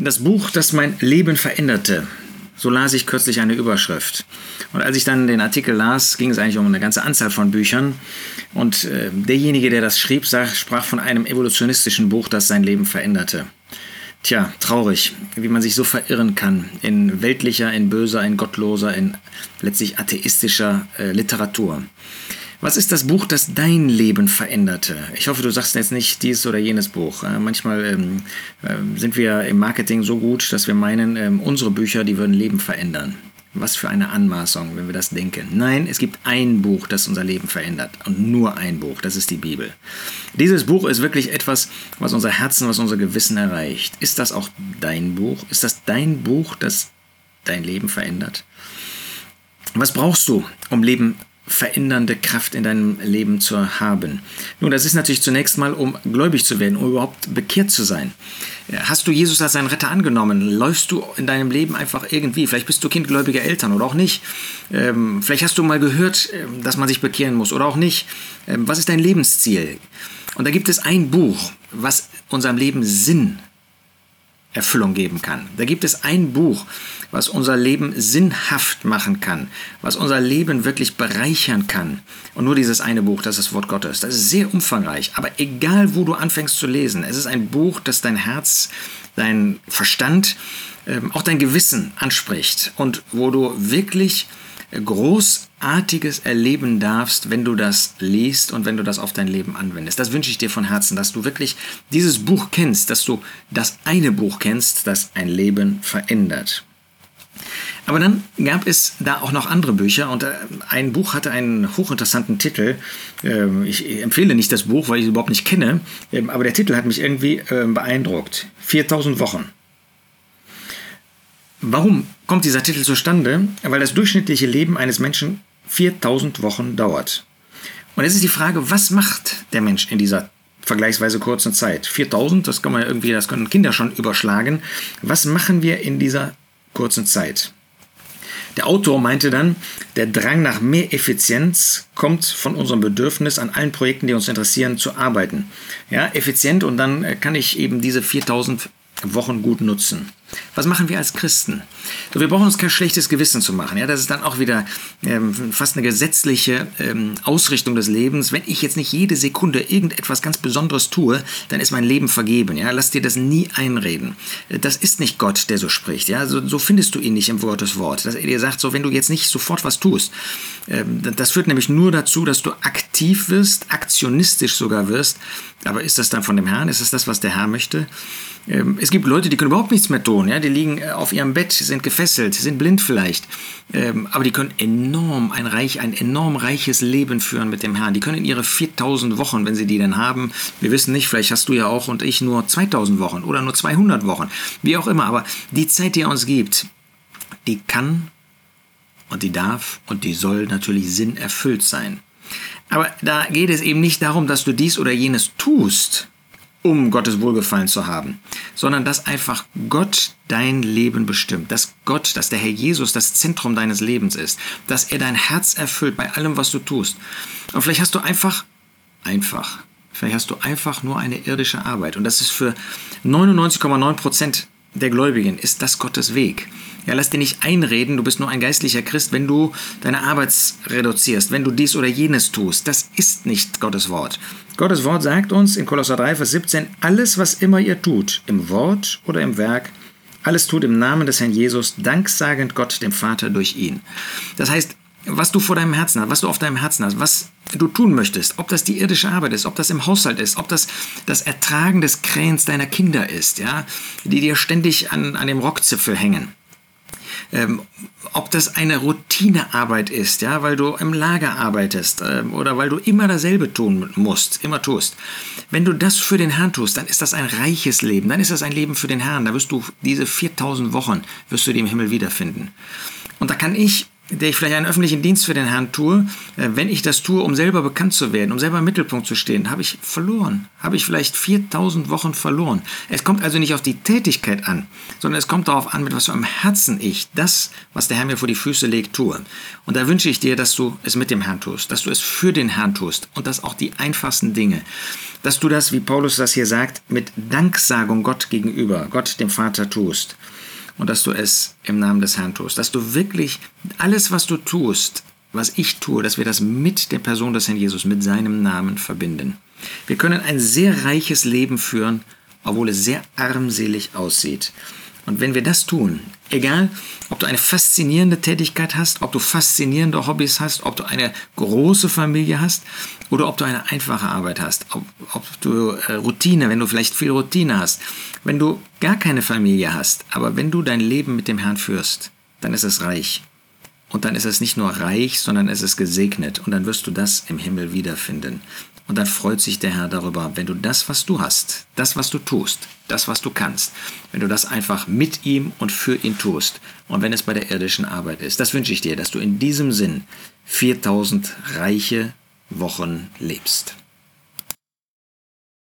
Das Buch, das mein Leben veränderte. So las ich kürzlich eine Überschrift. Und als ich dann den Artikel las, ging es eigentlich um eine ganze Anzahl von Büchern. Und äh, derjenige, der das schrieb, sag, sprach von einem evolutionistischen Buch, das sein Leben veränderte. Tja, traurig, wie man sich so verirren kann in weltlicher, in böser, in gottloser, in letztlich atheistischer äh, Literatur. Was ist das Buch, das dein Leben veränderte? Ich hoffe, du sagst jetzt nicht dies oder jenes Buch. Äh, manchmal ähm, äh, sind wir im Marketing so gut, dass wir meinen, ähm, unsere Bücher, die würden Leben verändern. Was für eine Anmaßung, wenn wir das denken. Nein, es gibt ein Buch, das unser Leben verändert. Und nur ein Buch, das ist die Bibel. Dieses Buch ist wirklich etwas, was unser Herzen, was unser Gewissen erreicht. Ist das auch dein Buch? Ist das dein Buch, das dein Leben verändert? Was brauchst du, um Leben verändernde Kraft in deinem Leben zu haben? Nun, das ist natürlich zunächst mal, um gläubig zu werden, um überhaupt bekehrt zu sein. Hast du Jesus als seinen Retter angenommen? Läufst du in deinem Leben einfach irgendwie? Vielleicht bist du Kind gläubiger Eltern oder auch nicht. Ähm, vielleicht hast du mal gehört, ähm, dass man sich bekehren muss oder auch nicht. Ähm, was ist dein Lebensziel? Und da gibt es ein Buch, was unserem Leben Sinn Erfüllung geben kann. Da gibt es ein Buch, was unser Leben sinnhaft machen kann, was unser Leben wirklich bereichern kann. Und nur dieses eine Buch, das ist das Wort Gottes. Das ist sehr umfangreich, aber egal wo du anfängst zu lesen, es ist ein Buch, das dein Herz, dein Verstand, ähm, auch dein Gewissen anspricht und wo du wirklich Großartiges erleben darfst, wenn du das liest und wenn du das auf dein Leben anwendest. Das wünsche ich dir von Herzen, dass du wirklich dieses Buch kennst, dass du das eine Buch kennst, das ein Leben verändert. Aber dann gab es da auch noch andere Bücher und äh, ein Buch hatte einen hochinteressanten Titel. Ähm, ich empfehle nicht das Buch, weil ich es überhaupt nicht kenne, ähm, aber der Titel hat mich irgendwie ähm, beeindruckt. 4000 Wochen. Warum kommt dieser Titel zustande? Weil das durchschnittliche Leben eines Menschen 4000 Wochen dauert. Und jetzt ist die Frage, was macht der Mensch in dieser vergleichsweise kurzen Zeit? 4000, das kann man irgendwie, das können Kinder schon überschlagen. Was machen wir in dieser kurzen Zeit? Der Autor meinte dann, der Drang nach mehr Effizienz kommt von unserem Bedürfnis, an allen Projekten, die uns interessieren, zu arbeiten. Ja, effizient und dann kann ich eben diese 4000 Wochen gut nutzen. Was machen wir als Christen? So, wir brauchen uns kein schlechtes Gewissen zu machen. Ja, das ist dann auch wieder ähm, fast eine gesetzliche ähm, Ausrichtung des Lebens. Wenn ich jetzt nicht jede Sekunde irgendetwas ganz Besonderes tue, dann ist mein Leben vergeben. Ja, lass dir das nie einreden. Das ist nicht Gott, der so spricht. Ja, so, so findest du ihn nicht im Wort des Wort. Dass er dir sagt, so wenn du jetzt nicht sofort was tust, ähm, das führt nämlich nur dazu, dass du aktiv wirst, aktionistisch sogar wirst. Aber ist das dann von dem Herrn? Ist das das, was der Herr möchte? Ähm, es gibt Leute, die können überhaupt nichts mehr tun. Ja? Die liegen äh, auf ihrem Bett, sind gefesselt, sind blind vielleicht. Ähm, aber die können enorm ein reich, ein enorm reiches Leben führen mit dem Herrn. Die können ihre 4000 Wochen, wenn sie die denn haben, wir wissen nicht, vielleicht hast du ja auch und ich nur 2000 Wochen oder nur 200 Wochen, wie auch immer. Aber die Zeit, die er uns gibt, die kann und die darf und die soll natürlich sinnerfüllt sein. Aber da geht es eben nicht darum, dass du dies oder jenes tust, um Gottes Wohlgefallen zu haben, sondern dass einfach Gott dein Leben bestimmt, dass Gott, dass der Herr Jesus das Zentrum deines Lebens ist, dass er dein Herz erfüllt bei allem, was du tust. Und vielleicht hast du einfach, einfach, vielleicht hast du einfach nur eine irdische Arbeit und das ist für 99,9 Prozent der Gläubigen ist das Gottes Weg. Ja, lass dir nicht einreden, du bist nur ein geistlicher Christ, wenn du deine Arbeit reduzierst, wenn du dies oder jenes tust. Das ist nicht Gottes Wort. Gottes Wort sagt uns in Kolosser 3, Vers 17, alles, was immer ihr tut, im Wort oder im Werk, alles tut im Namen des Herrn Jesus, danksagend Gott dem Vater durch ihn. Das heißt, was du vor deinem Herzen hast, was du auf deinem Herzen hast, was du tun möchtest, ob das die irdische Arbeit ist, ob das im Haushalt ist, ob das das Ertragen des Krähens deiner Kinder ist, ja, die dir ständig an, an dem Rockzipfel hängen. Ähm, ob das eine Routinearbeit ist, ja, weil du im Lager arbeitest ähm, oder weil du immer dasselbe tun musst, immer tust. Wenn du das für den Herrn tust, dann ist das ein reiches Leben, dann ist das ein Leben für den Herrn. Da wirst du diese 4000 Wochen, wirst du die im Himmel wiederfinden. Und da kann ich der ich vielleicht einen öffentlichen Dienst für den Herrn tue, äh, wenn ich das tue, um selber bekannt zu werden, um selber im Mittelpunkt zu stehen, habe ich verloren. Habe ich vielleicht 4000 Wochen verloren. Es kommt also nicht auf die Tätigkeit an, sondern es kommt darauf an, mit was für einem Herzen ich das, was der Herr mir vor die Füße legt, tue. Und da wünsche ich dir, dass du es mit dem Herrn tust, dass du es für den Herrn tust und dass auch die einfachsten Dinge, dass du das, wie Paulus das hier sagt, mit Danksagung Gott gegenüber, Gott dem Vater tust und dass du es im Namen des Herrn tust. Dass du wirklich alles, was du tust, was ich tue, dass wir das mit der Person des Herrn Jesus, mit seinem Namen verbinden. Wir können ein sehr reiches Leben führen, obwohl es sehr armselig aussieht. Und wenn wir das tun, egal ob du eine faszinierende Tätigkeit hast, ob du faszinierende Hobbys hast, ob du eine große Familie hast oder ob du eine einfache Arbeit hast, ob, ob du äh, Routine, wenn du vielleicht viel Routine hast, wenn du gar keine Familie hast, aber wenn du dein Leben mit dem Herrn führst, dann ist es reich. Und dann ist es nicht nur reich, sondern es ist gesegnet. Und dann wirst du das im Himmel wiederfinden. Und dann freut sich der Herr darüber, wenn du das, was du hast, das, was du tust, das, was du kannst, wenn du das einfach mit ihm und für ihn tust. Und wenn es bei der irdischen Arbeit ist. Das wünsche ich dir, dass du in diesem Sinn 4000 reiche Wochen lebst.